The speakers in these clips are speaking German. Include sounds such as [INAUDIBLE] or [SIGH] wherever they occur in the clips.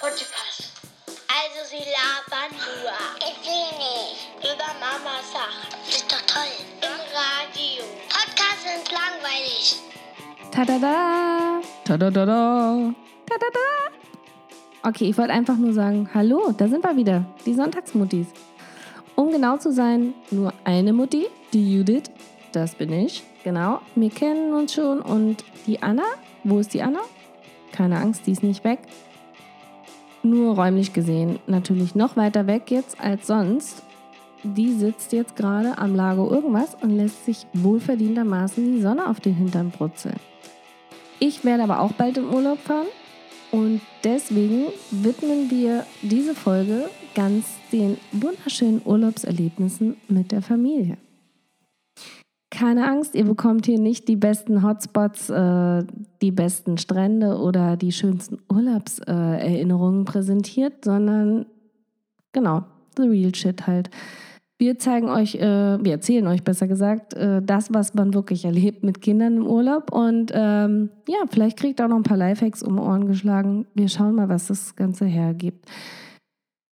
Podcast. Also sie labern nur. Ich will nicht. Über Mama Sachen. Ist doch toll. Im Radio. Podcasts sind langweilig. Tada! Tada! Tada! Okay, ich wollte einfach nur sagen, hallo, da sind wir wieder, die Sonntagsmuttis. Um genau zu sein, nur eine Mutti, die Judith, das bin ich, genau. Wir kennen uns schon und die Anna, wo ist die Anna? Keine Angst, die ist nicht weg. Nur räumlich gesehen natürlich noch weiter weg jetzt als sonst. Die sitzt jetzt gerade am Lago irgendwas und lässt sich wohlverdientermaßen die Sonne auf den Hintern brutzeln. Ich werde aber auch bald in Urlaub fahren und deswegen widmen wir diese Folge ganz den wunderschönen Urlaubserlebnissen mit der Familie. Keine Angst, ihr bekommt hier nicht die besten Hotspots, äh, die besten Strände oder die schönsten Urlaubserinnerungen äh, präsentiert, sondern genau, the real shit halt. Wir zeigen euch, äh, wir erzählen euch besser gesagt, äh, das, was man wirklich erlebt mit Kindern im Urlaub. Und ähm, ja, vielleicht kriegt auch noch ein paar Lifehacks um Ohren geschlagen. Wir schauen mal, was das Ganze hergibt.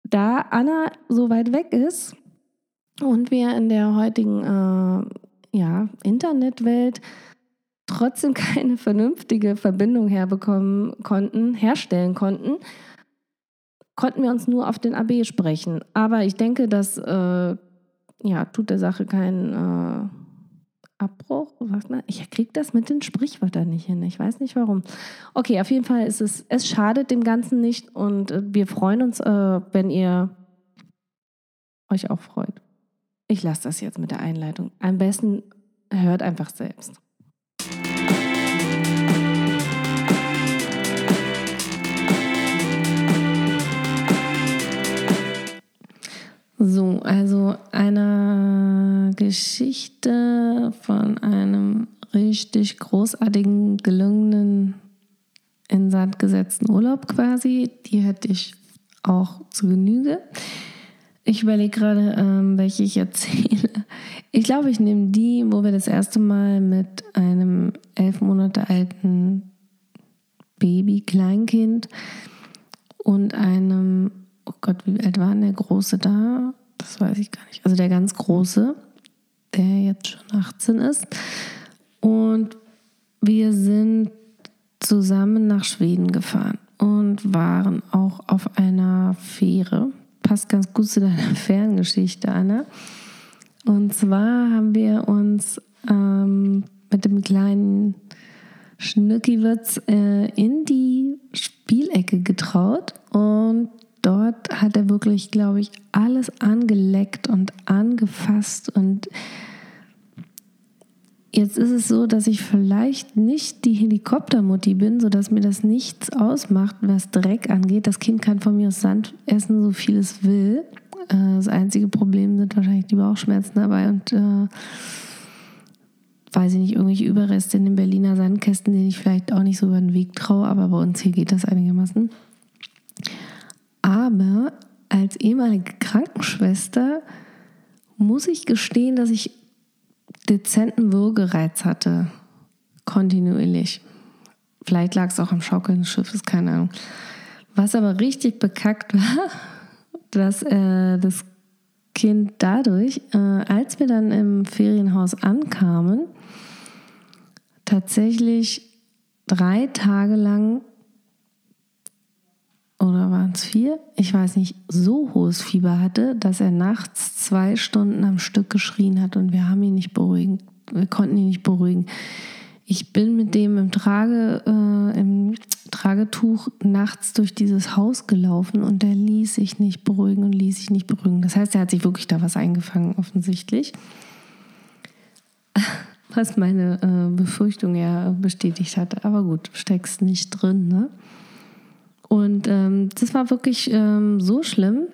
Da Anna so weit weg ist und wir in der heutigen äh, ja, Internetwelt trotzdem [LAUGHS] keine vernünftige Verbindung herbekommen konnten, herstellen konnten, konnten wir uns nur auf den AB sprechen. Aber ich denke, dass äh, ja, tut der Sache keinen äh, Abbruch. Ich kriege das mit den Sprichwörtern nicht hin. Ich weiß nicht warum. Okay, auf jeden Fall ist es, es schadet dem Ganzen nicht und äh, wir freuen uns, äh, wenn ihr euch auch freut. Ich lasse das jetzt mit der Einleitung. Am besten hört einfach selbst. So, also eine Geschichte von einem richtig großartigen, gelungenen, in Sand gesetzten Urlaub quasi. Die hätte ich auch zu Genüge. Ich überlege gerade, ähm, welche ich erzähle. Ich glaube, ich nehme die, wo wir das erste Mal mit einem elf Monate alten Baby, Kleinkind und einem oh Gott, wie alt war denn der Große da? Das weiß ich gar nicht. Also der ganz Große, der jetzt schon 18 ist. Und wir sind zusammen nach Schweden gefahren und waren auch auf einer Fähre. Passt ganz gut zu deiner [LAUGHS] Ferngeschichte, Anna. Und zwar haben wir uns ähm, mit dem kleinen Schnückiwitz äh, in die Spielecke getraut und dort hat er wirklich, glaube ich, alles angeleckt und angefasst. Und jetzt ist es so, dass ich vielleicht nicht die Helikoptermutti bin, sodass mir das nichts ausmacht, was Dreck angeht. Das Kind kann von mir aus Sand essen, so viel es will. Äh, das einzige Problem sind wahrscheinlich die Bauchschmerzen dabei und äh, weiß ich nicht, irgendwelche Überreste in den Berliner Sandkästen, denen ich vielleicht auch nicht so über den Weg traue, aber bei uns hier geht das einigermaßen. Aber als ehemalige Krankenschwester muss ich gestehen, dass ich dezenten Würgereiz hatte. Kontinuierlich. Vielleicht lag es auch am Schaukeln des Schiffes, keine Ahnung. Was aber richtig bekackt war, [LAUGHS] dass äh, das Kind dadurch, äh, als wir dann im Ferienhaus ankamen, tatsächlich drei Tage lang oder waren es vier? Ich weiß nicht, so hohes Fieber hatte, dass er nachts zwei Stunden am Stück geschrien hat und wir haben ihn nicht beruhigen. Wir konnten ihn nicht beruhigen. Ich bin mit dem im, Trage, äh, im Tragetuch nachts durch dieses Haus gelaufen und der ließ sich nicht beruhigen und ließ sich nicht beruhigen. Das heißt, er hat sich wirklich da was eingefangen, offensichtlich. [LAUGHS] Was meine äh, Befürchtung ja bestätigt hat. Aber gut, steckst nicht drin, ne? Und ähm, das war wirklich ähm, so schlimm.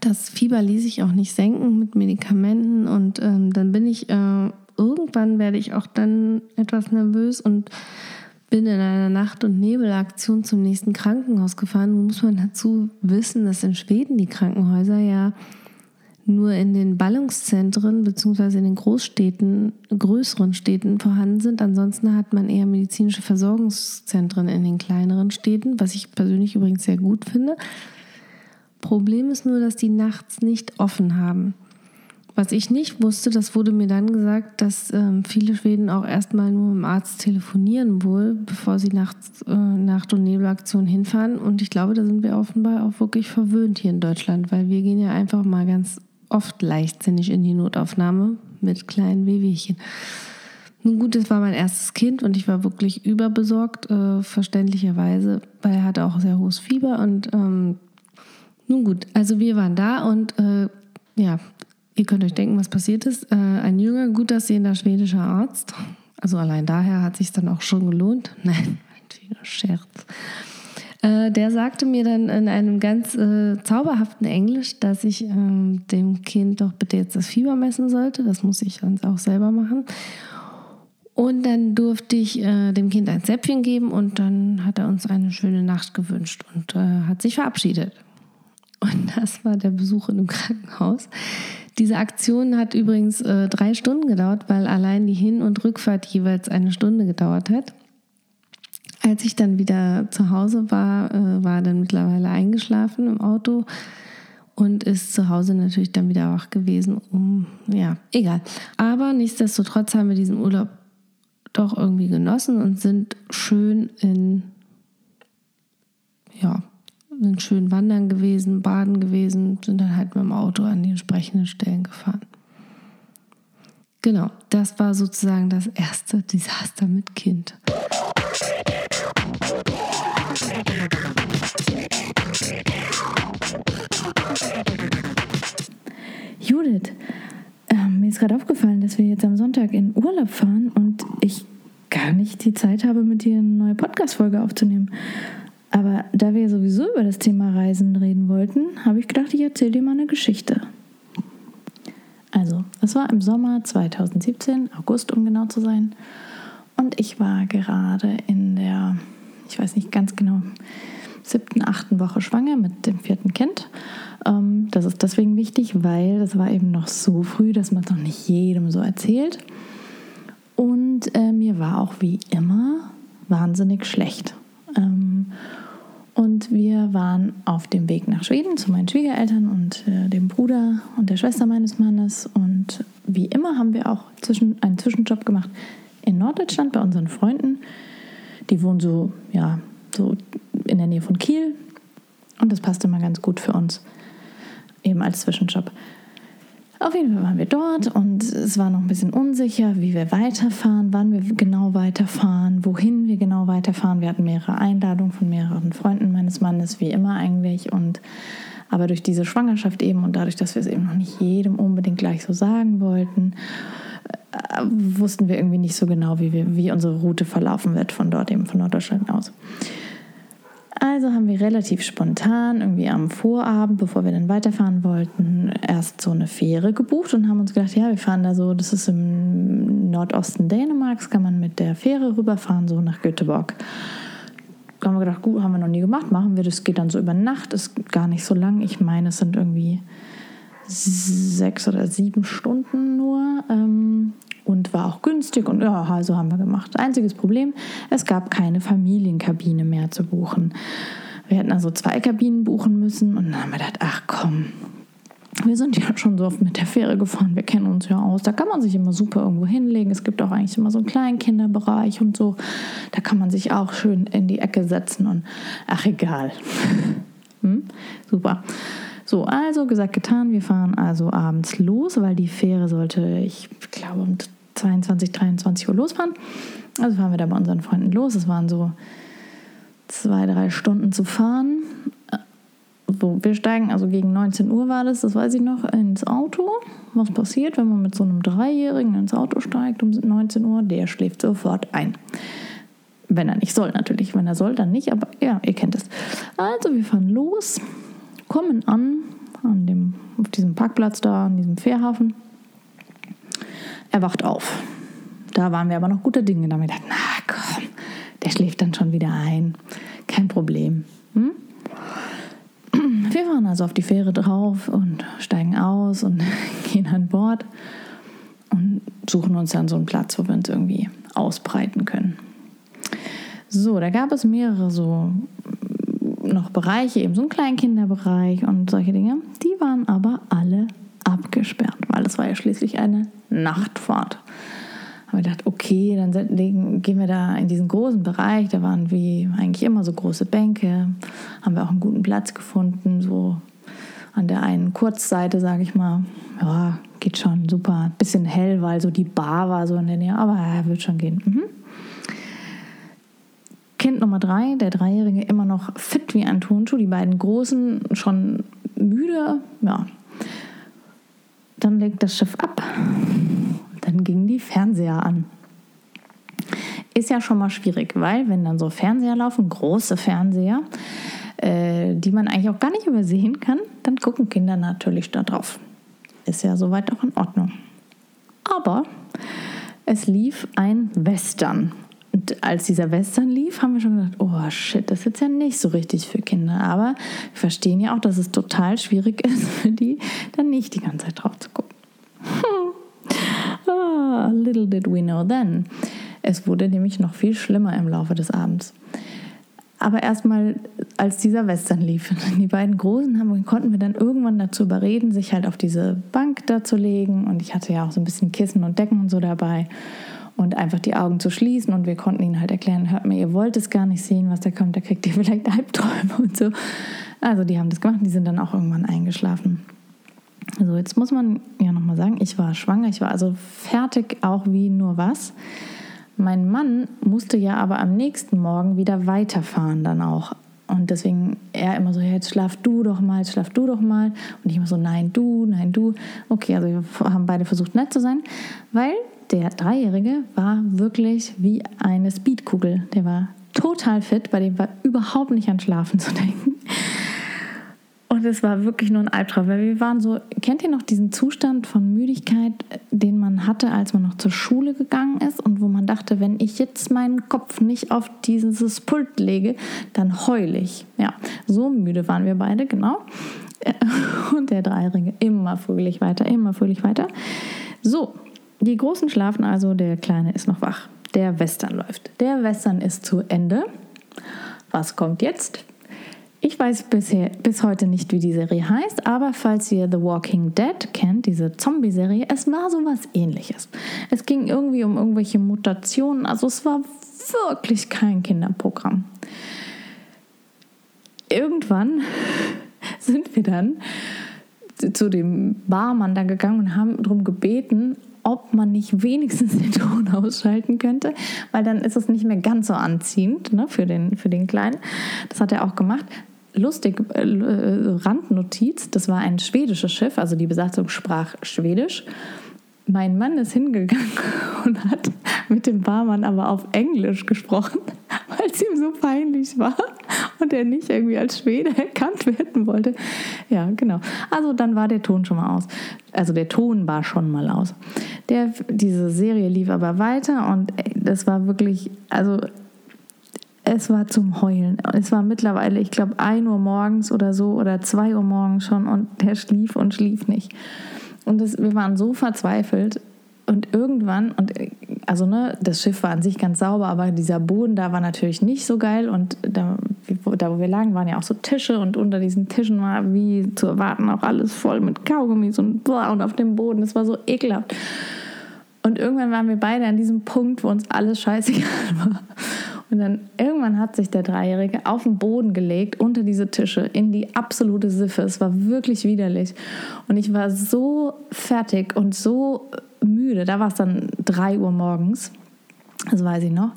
Das Fieber ließ sich auch nicht senken mit Medikamenten. Und ähm, dann bin ich, äh, irgendwann werde ich auch dann etwas nervös und bin in einer Nacht- und Nebelaktion zum nächsten Krankenhaus gefahren. Wo muss man dazu wissen, dass in Schweden die Krankenhäuser ja nur in den Ballungszentren bzw. in den Großstädten, größeren Städten vorhanden sind. Ansonsten hat man eher medizinische Versorgungszentren in den kleineren Städten, was ich persönlich übrigens sehr gut finde. Problem ist nur, dass die nachts nicht offen haben. Was ich nicht wusste, das wurde mir dann gesagt, dass ähm, viele Schweden auch erstmal nur mit dem Arzt telefonieren wohl, bevor sie nachts äh, Nacht- und Nebelaktion hinfahren. Und ich glaube, da sind wir offenbar auch wirklich verwöhnt hier in Deutschland, weil wir gehen ja einfach mal ganz oft leichtsinnig in die Notaufnahme mit kleinen Wehwehchen. Nun gut, es war mein erstes Kind und ich war wirklich überbesorgt, äh, verständlicherweise, weil er hatte auch sehr hohes Fieber und ähm, nun gut, also wir waren da und äh, ja, Ihr könnt euch denken, was passiert ist. Äh, ein junger, gut aussehender schwedischer Arzt, also allein daher hat sich dann auch schon gelohnt. [LAUGHS] Nein, ein Scherz. Äh, der sagte mir dann in einem ganz äh, zauberhaften Englisch, dass ich ähm, dem Kind doch bitte jetzt das Fieber messen sollte. Das muss ich dann auch selber machen. Und dann durfte ich äh, dem Kind ein Zäpfchen geben und dann hat er uns eine schöne Nacht gewünscht und äh, hat sich verabschiedet. Und [LAUGHS] das war der Besuch in dem Krankenhaus. Diese Aktion hat übrigens äh, drei Stunden gedauert, weil allein die Hin- und Rückfahrt jeweils eine Stunde gedauert hat. Als ich dann wieder zu Hause war, äh, war dann mittlerweile eingeschlafen im Auto und ist zu Hause natürlich dann wieder wach gewesen. Um, ja, egal. Aber nichtsdestotrotz haben wir diesen Urlaub doch irgendwie genossen und sind schön in, ja, sind schön wandern gewesen, baden gewesen, sind dann halt mit dem Auto an die entsprechenden Stellen gefahren. Genau, das war sozusagen das erste Desaster mit Kind. Judith, äh, mir ist gerade aufgefallen, dass wir jetzt am Sonntag in Urlaub fahren und ich gar nicht die Zeit habe, mit dir eine neue Podcast-Folge aufzunehmen. Aber da wir sowieso über das Thema Reisen reden wollten, habe ich gedacht, ich erzähle dir mal eine Geschichte. Also, es war im Sommer 2017, August um genau zu sein. Und ich war gerade in der, ich weiß nicht ganz genau, siebten, achten Woche schwanger mit dem vierten Kind. Ähm, das ist deswegen wichtig, weil das war eben noch so früh, dass man es noch nicht jedem so erzählt. Und äh, mir war auch wie immer wahnsinnig schlecht. Ähm, und wir waren auf dem Weg nach Schweden zu meinen Schwiegereltern und äh, dem Bruder und der Schwester meines Mannes. Und wie immer haben wir auch zwischen, einen Zwischenjob gemacht in Norddeutschland bei unseren Freunden. Die wohnen so, ja, so in der Nähe von Kiel. Und das passte immer ganz gut für uns, eben als Zwischenjob. Auf jeden Fall waren wir dort und es war noch ein bisschen unsicher, wie wir weiterfahren, wann wir genau weiterfahren, wohin wir genau weiterfahren. Wir hatten mehrere Einladungen von mehreren Freunden meines Mannes, wie immer eigentlich. Und aber durch diese Schwangerschaft eben und dadurch, dass wir es eben noch nicht jedem unbedingt gleich so sagen wollten, wussten wir irgendwie nicht so genau, wie, wir, wie unsere Route verlaufen wird von dort eben von Norddeutschland aus. Also haben wir relativ spontan, irgendwie am Vorabend, bevor wir dann weiterfahren wollten, erst so eine Fähre gebucht und haben uns gedacht, ja, wir fahren da so, das ist im Nordosten Dänemarks, kann man mit der Fähre rüberfahren, so nach Göteborg. Da haben wir gedacht, gut, haben wir noch nie gemacht, machen wir das, geht dann so über Nacht, ist gar nicht so lang. Ich meine, es sind irgendwie sechs oder sieben Stunden nur. Ähm, und war auch günstig und ja, also haben wir gemacht. Einziges Problem, es gab keine Familienkabine mehr zu buchen. Wir hätten also zwei Kabinen buchen müssen und dann haben wir gedacht, ach komm, wir sind ja schon so oft mit der Fähre gefahren, wir kennen uns ja aus. Da kann man sich immer super irgendwo hinlegen. Es gibt auch eigentlich immer so einen kleinen Kinderbereich und so. Da kann man sich auch schön in die Ecke setzen und ach egal. [LAUGHS] hm? Super. So, also gesagt, getan. Wir fahren also abends los, weil die Fähre sollte, ich glaube, um 22, 23 Uhr losfahren. Also fahren wir da bei unseren Freunden los. Es waren so zwei, drei Stunden zu fahren. So, wir steigen, also gegen 19 Uhr war das, das weiß ich noch, ins Auto. Was passiert, wenn man mit so einem Dreijährigen ins Auto steigt um 19 Uhr? Der schläft sofort ein. Wenn er nicht soll, natürlich. Wenn er soll, dann nicht, aber ja, ihr kennt es. Also, wir fahren los, kommen an, an dem, auf diesem Parkplatz da, an diesem Fährhafen. Er wacht auf. Da waren wir aber noch guter Dinge. Da haben wir gedacht, na komm, der schläft dann schon wieder ein. Kein Problem. Hm? [CLEARS THROAT] Wir fahren also auf die Fähre drauf und steigen aus und [LAUGHS] gehen an Bord und suchen uns dann so einen Platz, wo wir uns irgendwie ausbreiten können. So, da gab es mehrere so noch Bereiche, eben so ein Kleinkinderbereich und solche Dinge. Die waren aber alle abgesperrt, weil es war ja schließlich eine Nachtfahrt. Haben wir gedacht, okay, dann gehen wir da in diesen großen Bereich. Da waren wie eigentlich immer so große Bänke. Haben wir auch einen guten Platz gefunden, so an der einen Kurzseite, sage ich mal. Ja, geht schon super. Bisschen hell, weil so die Bar war so in der Nähe, aber ja, wird schon gehen. Mhm. Kind Nummer drei, der Dreijährige, immer noch fit wie ein Turnschuh. Die beiden Großen schon müde. Ja. Dann legt das Schiff ab. Dann gingen die Fernseher an. Ist ja schon mal schwierig, weil wenn dann so Fernseher laufen, große Fernseher, äh, die man eigentlich auch gar nicht übersehen kann, dann gucken Kinder natürlich da drauf. Ist ja soweit auch in Ordnung. Aber es lief ein Western. Und als dieser Western lief, haben wir schon gedacht, oh shit, das ist jetzt ja nicht so richtig für Kinder. Aber wir verstehen ja auch, dass es total schwierig ist [LAUGHS] für die, dann nicht die ganze Zeit drauf zu gucken. [LAUGHS] Ah, little did we know then. Es wurde nämlich noch viel schlimmer im Laufe des Abends. Aber erstmal, als dieser Western lief, [LAUGHS] die beiden Großen haben, konnten wir dann irgendwann dazu überreden, sich halt auf diese Bank da zu legen. Und ich hatte ja auch so ein bisschen Kissen und Decken und so dabei und einfach die Augen zu schließen und wir konnten ihnen halt erklären, hört mir, ihr wollt es gar nicht sehen, was da kommt, da kriegt ihr vielleicht Albträume und so. Also die haben das gemacht, die sind dann auch irgendwann eingeschlafen. Also jetzt muss man ja nochmal sagen, ich war schwanger, ich war also fertig auch wie nur was. Mein Mann musste ja aber am nächsten Morgen wieder weiterfahren dann auch. Und deswegen er immer so, jetzt schlaf du doch mal, jetzt schlaf du doch mal. Und ich immer so, nein, du, nein, du. Okay, also wir haben beide versucht nett zu sein, weil der Dreijährige war wirklich wie eine Speedkugel. Der war total fit, bei dem war überhaupt nicht an Schlafen zu denken. Und es war wirklich nur ein Albtraum, weil wir waren so, kennt ihr noch diesen Zustand von Müdigkeit, den man hatte, als man noch zur Schule gegangen ist und wo man dachte, wenn ich jetzt meinen Kopf nicht auf dieses Pult lege, dann heule ich. Ja, so müde waren wir beide, genau. [LAUGHS] Und der Dreijährige immer fröhlich weiter, immer fröhlich weiter. So, die Großen schlafen also, der Kleine ist noch wach. Der Western läuft. Der Western ist zu Ende. Was kommt jetzt? Ich weiß bisher, bis heute nicht, wie die Serie heißt, aber falls ihr The Walking Dead kennt, diese Zombie-Serie, es war so was ähnliches. Es ging irgendwie um irgendwelche Mutationen, also es war wirklich kein Kinderprogramm. Irgendwann [LAUGHS] sind wir dann zu dem Barmann da gegangen und haben darum gebeten, ob man nicht wenigstens den Ton ausschalten könnte, weil dann ist es nicht mehr ganz so anziehend ne, für, den, für den Kleinen. Das hat er auch gemacht. Lustig, äh, äh Randnotiz, das war ein schwedisches Schiff, also die Besatzung sprach Schwedisch. Mein Mann ist hingegangen [LAUGHS] und hat [LAUGHS] mit dem Barmann aber auf Englisch gesprochen, [LAUGHS] weil es ihm so peinlich war und er nicht irgendwie als Schwede erkannt werden wollte. Ja, genau. Also dann war der Ton schon mal aus. Also der Ton war schon mal aus. Der, diese Serie lief aber weiter und das war wirklich, also es war zum Heulen. Es war mittlerweile, ich glaube, 1 Uhr morgens oder so oder 2 Uhr morgens schon und der schlief und schlief nicht. Und das, wir waren so verzweifelt. Und irgendwann, und also ne, das Schiff war an sich ganz sauber, aber dieser Boden da war natürlich nicht so geil. Und da, da wo wir lagen, waren ja auch so Tische und unter diesen Tischen war wie zu erwarten auch alles voll mit Kaugummis und boah, und auf dem Boden. Das war so ekelhaft. Und irgendwann waren wir beide an diesem Punkt, wo uns alles scheißegal [LAUGHS] war. Und dann irgendwann hat sich der Dreijährige auf den Boden gelegt, unter diese Tische, in die absolute Siffe. Es war wirklich widerlich. Und ich war so fertig und so müde. Da war es dann drei Uhr morgens. Das weiß ich noch,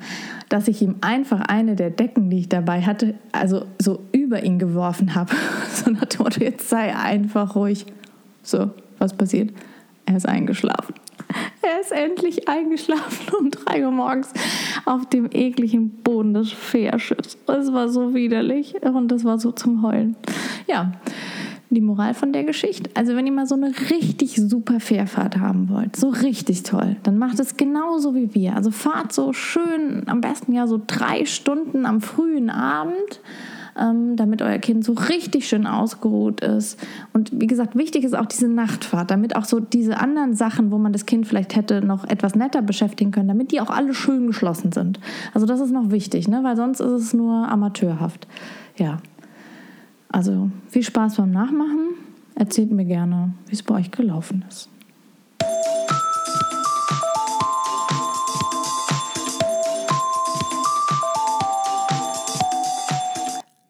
dass ich ihm einfach eine der Decken, die ich dabei hatte, also so über ihn geworfen habe. [LAUGHS] So nach dem Motto, jetzt sei einfach ruhig. So, was passiert? Er ist eingeschlafen. Er ist endlich eingeschlafen [LAUGHS] um 3 Uhr morgens auf dem ekligen Boden des Fährschiffs. Es war so widerlich und das war so zum Heulen. Ja, die Moral von der Geschichte. Also wenn ihr mal so eine richtig super Fährfahrt haben wollt, so richtig toll, dann macht es genauso wie wir. Also fahrt so schön, am besten ja so drei Stunden am frühen Abend ähm, damit euer Kind so richtig schön ausgeruht ist. Und wie gesagt, wichtig ist auch diese Nachtfahrt, damit auch so diese anderen Sachen, wo man das Kind vielleicht hätte noch etwas netter beschäftigen können, damit die auch alle schön geschlossen sind. Also das ist noch wichtig, ne? weil sonst ist es nur amateurhaft. Ja. Also viel Spaß beim Nachmachen. Erzählt mir gerne, wie es bei euch gelaufen ist.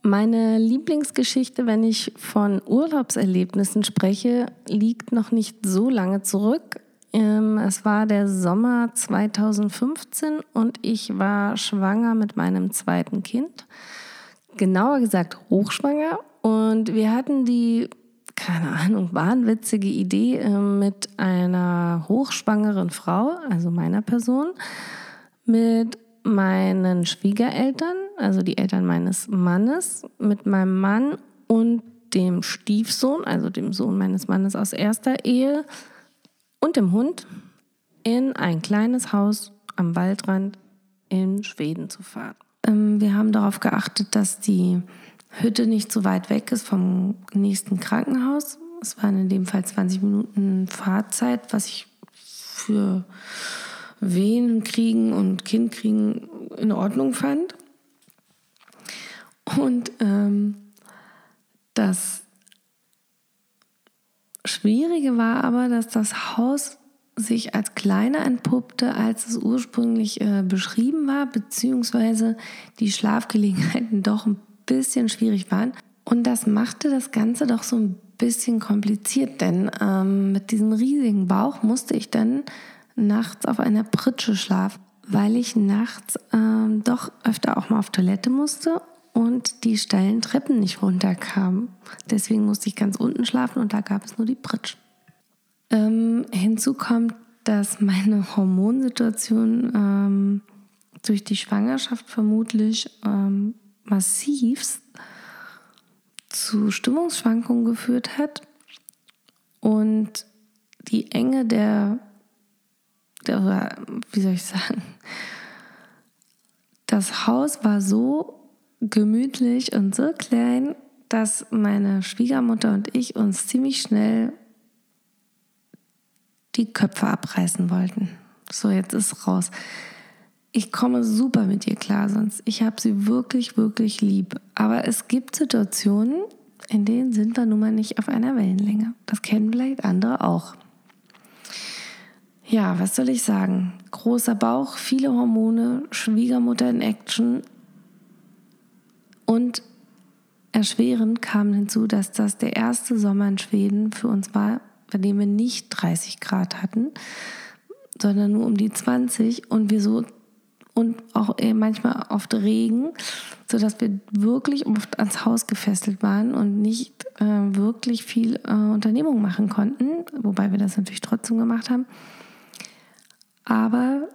Meine Lieblingsgeschichte, wenn ich von Urlaubserlebnissen spreche, liegt noch nicht so lange zurück. Ähm, es war der Sommer 2015 und ich war schwanger mit meinem zweiten Kind. Genauer gesagt hochschwanger. Und wir hatten die, keine Ahnung, wahnwitzige Idee ähm, mit einer hochschwangeren Frau, also meiner Person, mit meinen Schwiegereltern, also die Eltern meines Mannes, mit meinem Mann und dem Stiefsohn, also dem Sohn meines Mannes aus erster Ehe und dem Hund in ein kleines Haus am Waldrand in Schweden zu fahren. Ähm, wir haben darauf geachtet, dass die Hütte nicht so weit weg ist vom nächsten Krankenhaus. Es waren in dem Fall 20 Minuten Fahrzeit, was ich für Wehen kriegen und Kind kriegen in Ordnung fand. Und ähm, das Schwierige war aber, dass das Haus sich als kleiner entpuppte, als es ursprünglich äh, beschrieben war, beziehungsweise die Schlafgelegenheiten doch ein bisschen schwierig waren. Und das machte das Ganze doch so ein bisschen kompliziert, denn ähm, mit diesem riesigen Bauch musste ich dann nachts auf einer Pritsche schlafen, weil ich nachts ähm, doch öfter auch mal auf Toilette musste und die steilen Treppen nicht runterkamen. Deswegen musste ich ganz unten schlafen und da gab es nur die Pritsch. Ähm, hinzu kommt, dass meine [LAUGHS] Hormonsituation ähm, durch die Schwangerschaft vermutlich ähm, massivst zu Stimmungsschwankungen geführt hat und die Enge der, der wie soll ich sagen, das Haus war so gemütlich und so klein, dass meine Schwiegermutter und ich uns ziemlich schnell die Köpfe abreißen wollten. So, jetzt ist raus. Ich komme super mit ihr klar, sonst ich habe sie wirklich, wirklich lieb. Aber es gibt Situationen, in denen sind wir nun mal nicht auf einer Wellenlänge. Das kennen vielleicht andere auch. Ja, was soll ich sagen? Großer Bauch, viele Hormone, Schwiegermutter in Action und erschwerend kam hinzu, dass das der erste Sommer in Schweden für uns war, bei dem wir nicht 30 Grad hatten, sondern nur um die 20 und wir so und auch manchmal oft Regen, sodass wir wirklich oft ans Haus gefesselt waren und nicht äh, wirklich viel äh, Unternehmung machen konnten, wobei wir das natürlich trotzdem gemacht haben. Aber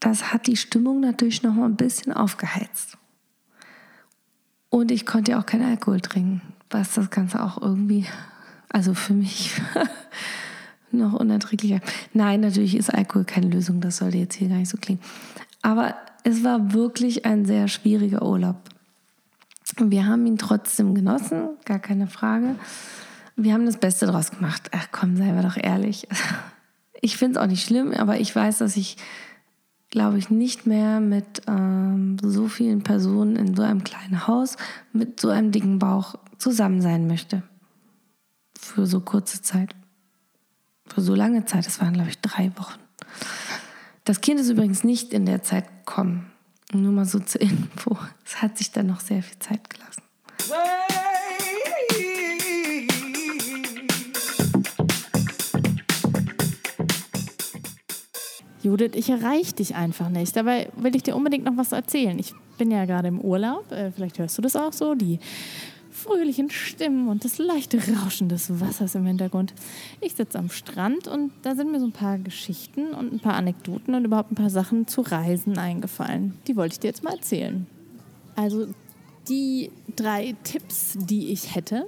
das hat die Stimmung natürlich noch mal ein bisschen aufgeheizt. Und ich konnte ja auch keinen Alkohol trinken, was das Ganze auch irgendwie, also für mich [LAUGHS] noch unerträglicher. Nein, natürlich ist Alkohol keine Lösung, das sollte jetzt hier gar nicht so klingen. Aber es war wirklich ein sehr schwieriger Urlaub. Wir haben ihn trotzdem genossen, gar keine Frage. Wir haben das Beste draus gemacht. Ach komm, seien wir doch ehrlich. [LAUGHS] Ich finde es auch nicht schlimm, aber ich weiß, dass ich, glaube ich, nicht mehr mit ähm, so vielen Personen in so einem kleinen Haus mit so einem dicken Bauch zusammen sein möchte. Für so kurze Zeit für so lange Zeit, das waren glaube ich drei Wochen. Das Kind ist übrigens nicht in der Zeit gekommen. Nur mal so zur Info. Es hat sich dann noch sehr viel Zeit gelassen. Judith, ich erreiche dich einfach nicht. Dabei will ich dir unbedingt noch was erzählen. Ich bin ja gerade im Urlaub. Äh, vielleicht hörst du das auch so. Die fröhlichen Stimmen und das leichte Rauschen des Wassers im Hintergrund. Ich sitze am Strand und da sind mir so ein paar Geschichten und ein paar Anekdoten und überhaupt ein paar Sachen zu Reisen eingefallen. Die wollte ich dir jetzt mal erzählen. Also die drei Tipps, die ich hätte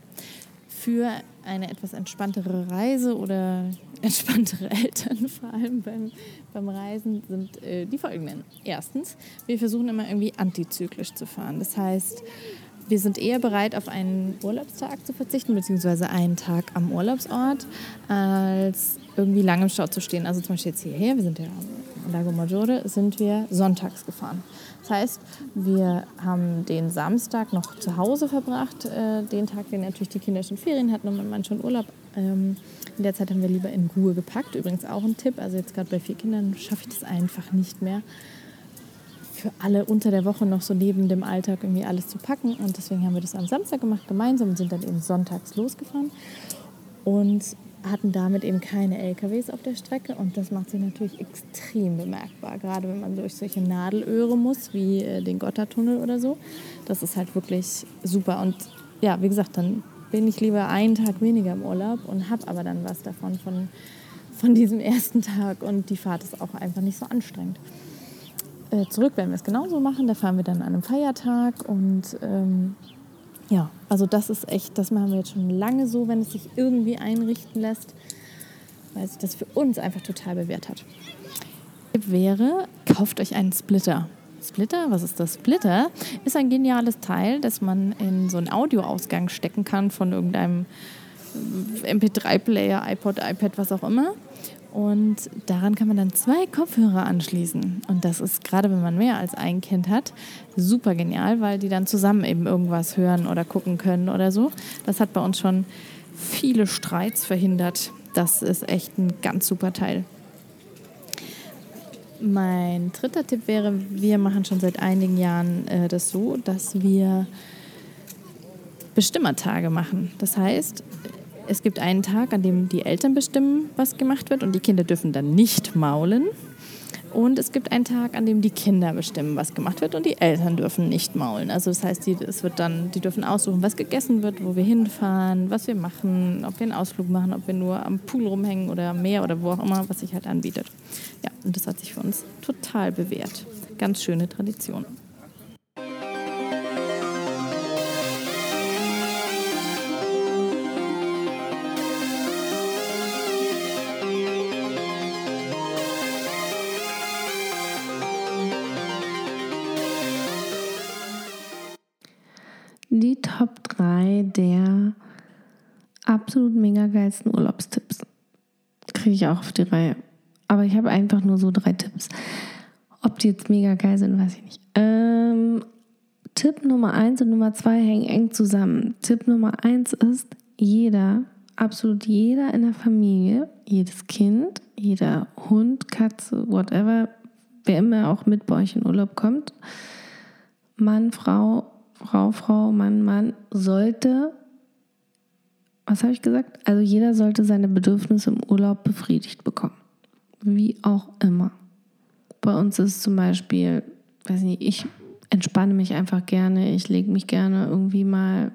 für eine etwas entspanntere Reise oder [LAUGHS] entspanntere Eltern vor allem beim, beim Reisen sind äh, die folgenden. Erstens, wir versuchen immer irgendwie antizyklisch zu fahren. Das heißt, wir sind eher bereit, auf einen Urlaubstag zu verzichten, beziehungsweise einen Tag am Urlaubsort, als irgendwie lange im Stau zu stehen. Also zum Beispiel jetzt hierher, wir sind ja am Lago Maggiore, sind wir sonntags gefahren. Das heißt, wir haben den Samstag noch zu Hause verbracht, äh, den Tag, den natürlich die Kinder schon Ferien hatten und mein Mann schon Urlaub. Ähm, in der Zeit haben wir lieber in Ruhe gepackt. Übrigens auch ein Tipp, also jetzt gerade bei vier Kindern schaffe ich das einfach nicht mehr für alle unter der Woche noch so neben dem Alltag irgendwie alles zu packen. Und deswegen haben wir das am Samstag gemacht gemeinsam und sind dann eben sonntags losgefahren und hatten damit eben keine LKWs auf der Strecke. Und das macht sich natürlich extrem bemerkbar, gerade wenn man durch solche Nadelöhre muss, wie äh, den Gotthardtunnel oder so. Das ist halt wirklich super. Und ja, wie gesagt, dann bin ich lieber einen Tag weniger im Urlaub und habe aber dann was davon von, von diesem ersten Tag. Und die Fahrt ist auch einfach nicht so anstrengend. Äh, zurück werden wir es genauso machen. Da fahren wir dann an einem Feiertag und ähm, ja, also das ist echt, das machen wir jetzt schon lange so, wenn es sich irgendwie einrichten lässt, weil sich das für uns einfach total bewährt hat. Wäre, kauft euch einen Splitter. Splitter, was ist das? Splitter ist ein geniales Teil, das man in so einen Audioausgang stecken kann von irgendeinem MP3-Player, iPod, iPad, was auch immer. Und daran kann man dann zwei Kopfhörer anschließen. Und das ist gerade, wenn man mehr als ein Kind hat, super genial, weil die dann zusammen eben irgendwas hören oder gucken können oder so. Das hat bei uns schon viele Streits verhindert. Das ist echt ein ganz super Teil. Mein dritter Tipp wäre, wir machen schon seit einigen Jahren äh, das so, dass wir Bestimmertage machen. Das heißt, es gibt einen Tag, an dem die Eltern bestimmen, was gemacht wird und die Kinder dürfen dann nicht maulen. Und es gibt einen Tag, an dem die Kinder bestimmen, was gemacht wird und die Eltern dürfen nicht maulen. Also das heißt, die, es wird dann, die dürfen aussuchen, was gegessen wird, wo wir hinfahren, was wir machen, ob wir einen Ausflug machen, ob wir nur am Pool rumhängen oder am Meer oder wo auch immer, was sich halt anbietet. Ja, und das hat sich für uns total bewährt. Ganz schöne Tradition. Absolut mega geilsten Urlaubstipps. Kriege ich auch auf die Reihe. Aber ich habe einfach nur so drei Tipps. Ob die jetzt mega geil sind, weiß ich nicht. Ähm, Tipp Nummer 1 und Nummer 2 hängen eng zusammen. Tipp Nummer 1 ist, jeder, absolut jeder in der Familie, jedes Kind, jeder Hund, Katze, whatever, wer immer auch mit bei euch in Urlaub kommt, Mann, Frau, Frau, Frau, Mann, Mann, sollte, was habe ich gesagt? Also jeder sollte seine Bedürfnisse im Urlaub befriedigt bekommen. Wie auch immer. Bei uns ist zum Beispiel, weiß nicht, ich entspanne mich einfach gerne, ich lege mich gerne irgendwie mal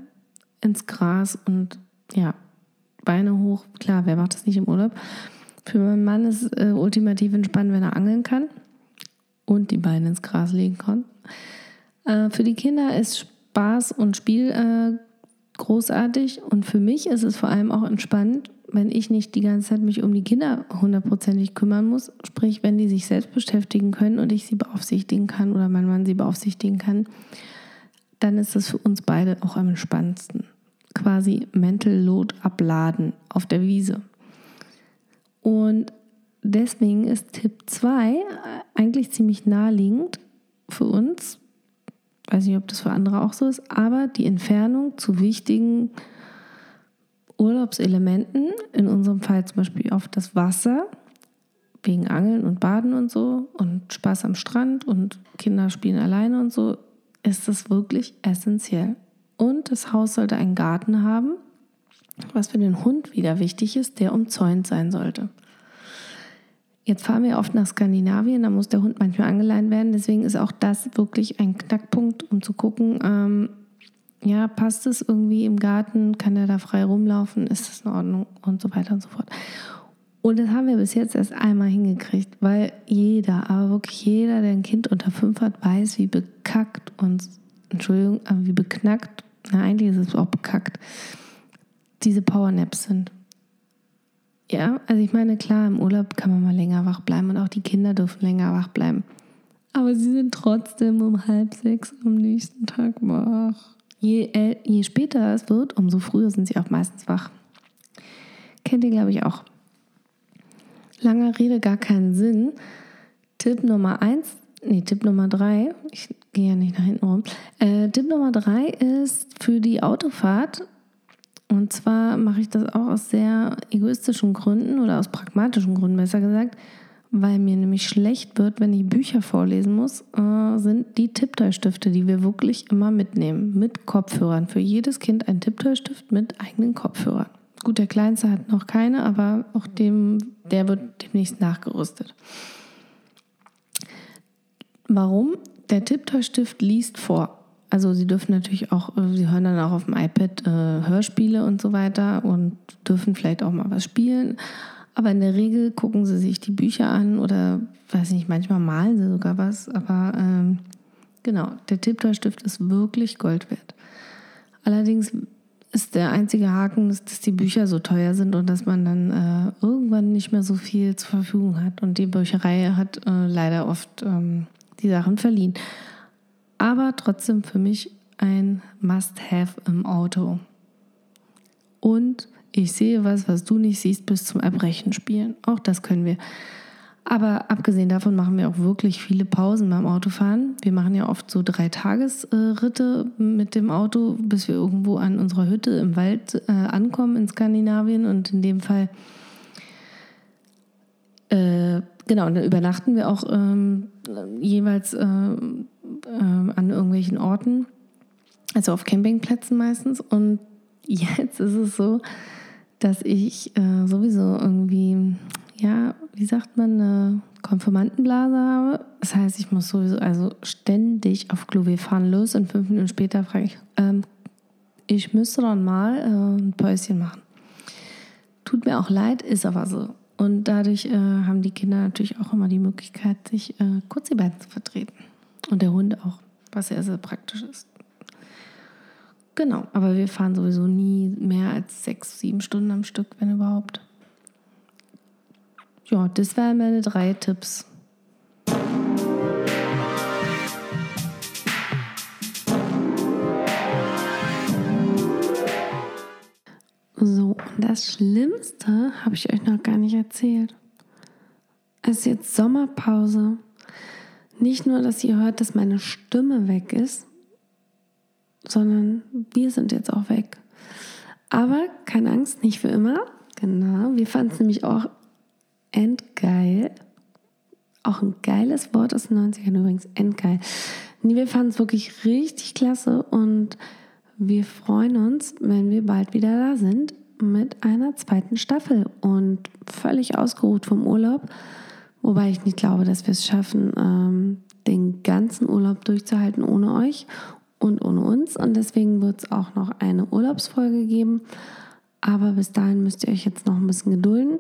ins Gras und ja, Beine hoch. Klar, wer macht das nicht im Urlaub? Für meinen Mann ist es äh, ultimativ entspannt, wenn er angeln kann und die Beine ins Gras legen kann. Äh, für die Kinder ist Spaß und Spiel äh, großartig. Und für mich ist es vor allem auch entspannt, wenn ich nicht die ganze Zeit mich um die Kinder hundertprozentig kümmern muss. Sprich, wenn die sich selbst beschäftigen können und ich sie beaufsichtigen kann oder mein Mann sie beaufsichtigen kann, dann ist das für uns beide auch am entspannendsten. Quasi Mental Load abladen auf der Wiese. Und deswegen ist Tipp 2 eigentlich ziemlich naheliegend für uns, weiß nicht, ob das für andere auch so ist, aber die Entfernung zu wichtigen Urlaubselementen, in unserem Fall zum Beispiel auf das Wasser, wegen Angeln und Baden und so und Spaß am Strand und Kinder spielen alleine und so, ist das wirklich essentiell. Und das Haus sollte einen Garten haben, was für den Hund wieder wichtig ist, der umzäunt sein sollte. Jetzt fahren wir oft nach Skandinavien, da muss der Hund manchmal angeleint werden. Deswegen ist auch das wirklich ein Knackpunkt, um zu gucken, ähm, ja, passt es irgendwie im Garten, kann er da frei rumlaufen, ist das in Ordnung und so weiter und so fort. Und das haben wir bis jetzt erst einmal hingekriegt, weil jeder, aber wirklich jeder, der ein Kind unter fünf hat, weiß, wie bekackt und, Entschuldigung, wie beknackt, na, eigentlich ist es auch bekackt, diese Powernaps sind. Ja, also ich meine, klar, im Urlaub kann man mal länger wach bleiben und auch die Kinder dürfen länger wach bleiben. Aber sie sind trotzdem um halb sechs am nächsten Tag wach. Je, äl- je später es wird, umso früher sind sie auch meistens wach. Kennt ihr, glaube ich, auch. Langer Rede, gar keinen Sinn. Tipp Nummer eins, nee, Tipp Nummer drei, ich gehe ja nicht nach hinten rum. Äh, Tipp Nummer drei ist für die Autofahrt. Und zwar mache ich das auch aus sehr egoistischen Gründen oder aus pragmatischen Gründen, besser gesagt, weil mir nämlich schlecht wird, wenn ich Bücher vorlesen muss, äh, sind die Tipptoy-Stifte, die wir wirklich immer mitnehmen, mit Kopfhörern. Für jedes Kind ein Tipptoy-Stift mit eigenen Kopfhörern. Gut, der Kleinste hat noch keine, aber auch dem, der wird demnächst nachgerüstet. Warum? Der Tipptoy-Stift liest vor. Also sie dürfen natürlich auch, äh, sie hören dann auch auf dem iPad äh, Hörspiele und so weiter und dürfen vielleicht auch mal was spielen. Aber in der Regel gucken sie sich die Bücher an oder, weiß nicht, manchmal malen sie sogar was. Aber ähm, genau, der Tipptoy-Stift ist wirklich Gold wert. Allerdings ist der einzige Haken, dass, dass die Bücher so teuer sind und dass man dann äh, irgendwann nicht mehr so viel zur Verfügung hat. Und die Bücherei hat äh, leider oft ähm, die Sachen verliehen. Aber trotzdem für mich ein Must-Have im Auto. Und ich sehe was, was du nicht siehst, bis zum Erbrechen spielen. Auch das können wir. Aber abgesehen davon machen wir auch wirklich viele Pausen beim Autofahren. Wir machen ja oft so drei Tagesritte mit dem Auto, bis wir irgendwo an unserer Hütte im Wald äh, ankommen in Skandinavien. Und in dem Fall, äh, genau, und dann übernachten wir auch ähm, jeweils äh, an irgendwelchen Orten, also auf Campingplätzen meistens. Und [LAUGHS] jetzt ist es so, dass ich äh, sowieso irgendwie, ja, wie sagt man, eine Konfirmandenblase habe. Das heißt, ich muss sowieso also ständig auf Klo. Wir fahren los und fünf Minuten später frage ich, ähm, ich müsste dann mal äh, ein Päuschen machen. Tut mir auch leid, ist aber so. Und dadurch äh, haben die Kinder natürlich auch immer die Möglichkeit, sich äh, kurz die Beine zu vertreten. Und der Hund auch, was sehr, sehr praktisch ist. Genau, aber wir fahren sowieso nie mehr als sechs, sieben Stunden am Stück, wenn überhaupt. Ja, das wären meine drei Tipps. So, und das Schlimmste habe ich euch noch gar nicht erzählt. Es ist jetzt Sommerpause. Nicht nur, dass ihr hört, dass meine Stimme weg ist, sondern wir sind jetzt auch weg. Aber keine Angst, nicht für immer. Genau, wir fanden es nämlich auch endgeil. Auch ein geiles Wort aus den 90ern übrigens, endgeil. Nee, wir fanden es wirklich richtig klasse und wir freuen uns, wenn wir bald wieder da sind mit einer zweiten Staffel und völlig ausgeruht vom Urlaub. Wobei ich nicht glaube, dass wir es schaffen, ähm, den ganzen Urlaub durchzuhalten ohne euch und ohne uns. Und deswegen wird es auch noch eine Urlaubsfolge geben. Aber bis dahin müsst ihr euch jetzt noch ein bisschen gedulden.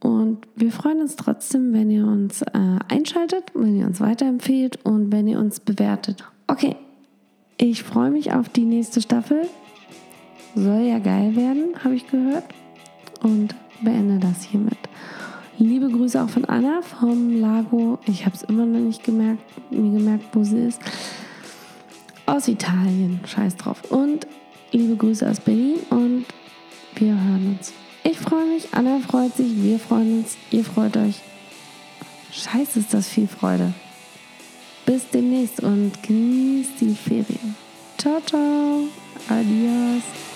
Und wir freuen uns trotzdem, wenn ihr uns äh, einschaltet, wenn ihr uns weiterempfehlt und wenn ihr uns bewertet. Okay, ich freue mich auf die nächste Staffel. Soll ja geil werden, habe ich gehört. Und beende das hiermit. Liebe Grüße auch von Anna vom Lago. Ich habe es immer noch nicht gemerkt, mir gemerkt, wo sie ist. Aus Italien. Scheiß drauf. Und liebe Grüße aus Berlin und wir hören uns. Ich freue mich, Anna freut sich, wir freuen uns, ihr freut euch. Scheiße, ist das viel Freude. Bis demnächst und genießt die Ferien. Ciao, ciao. Adios.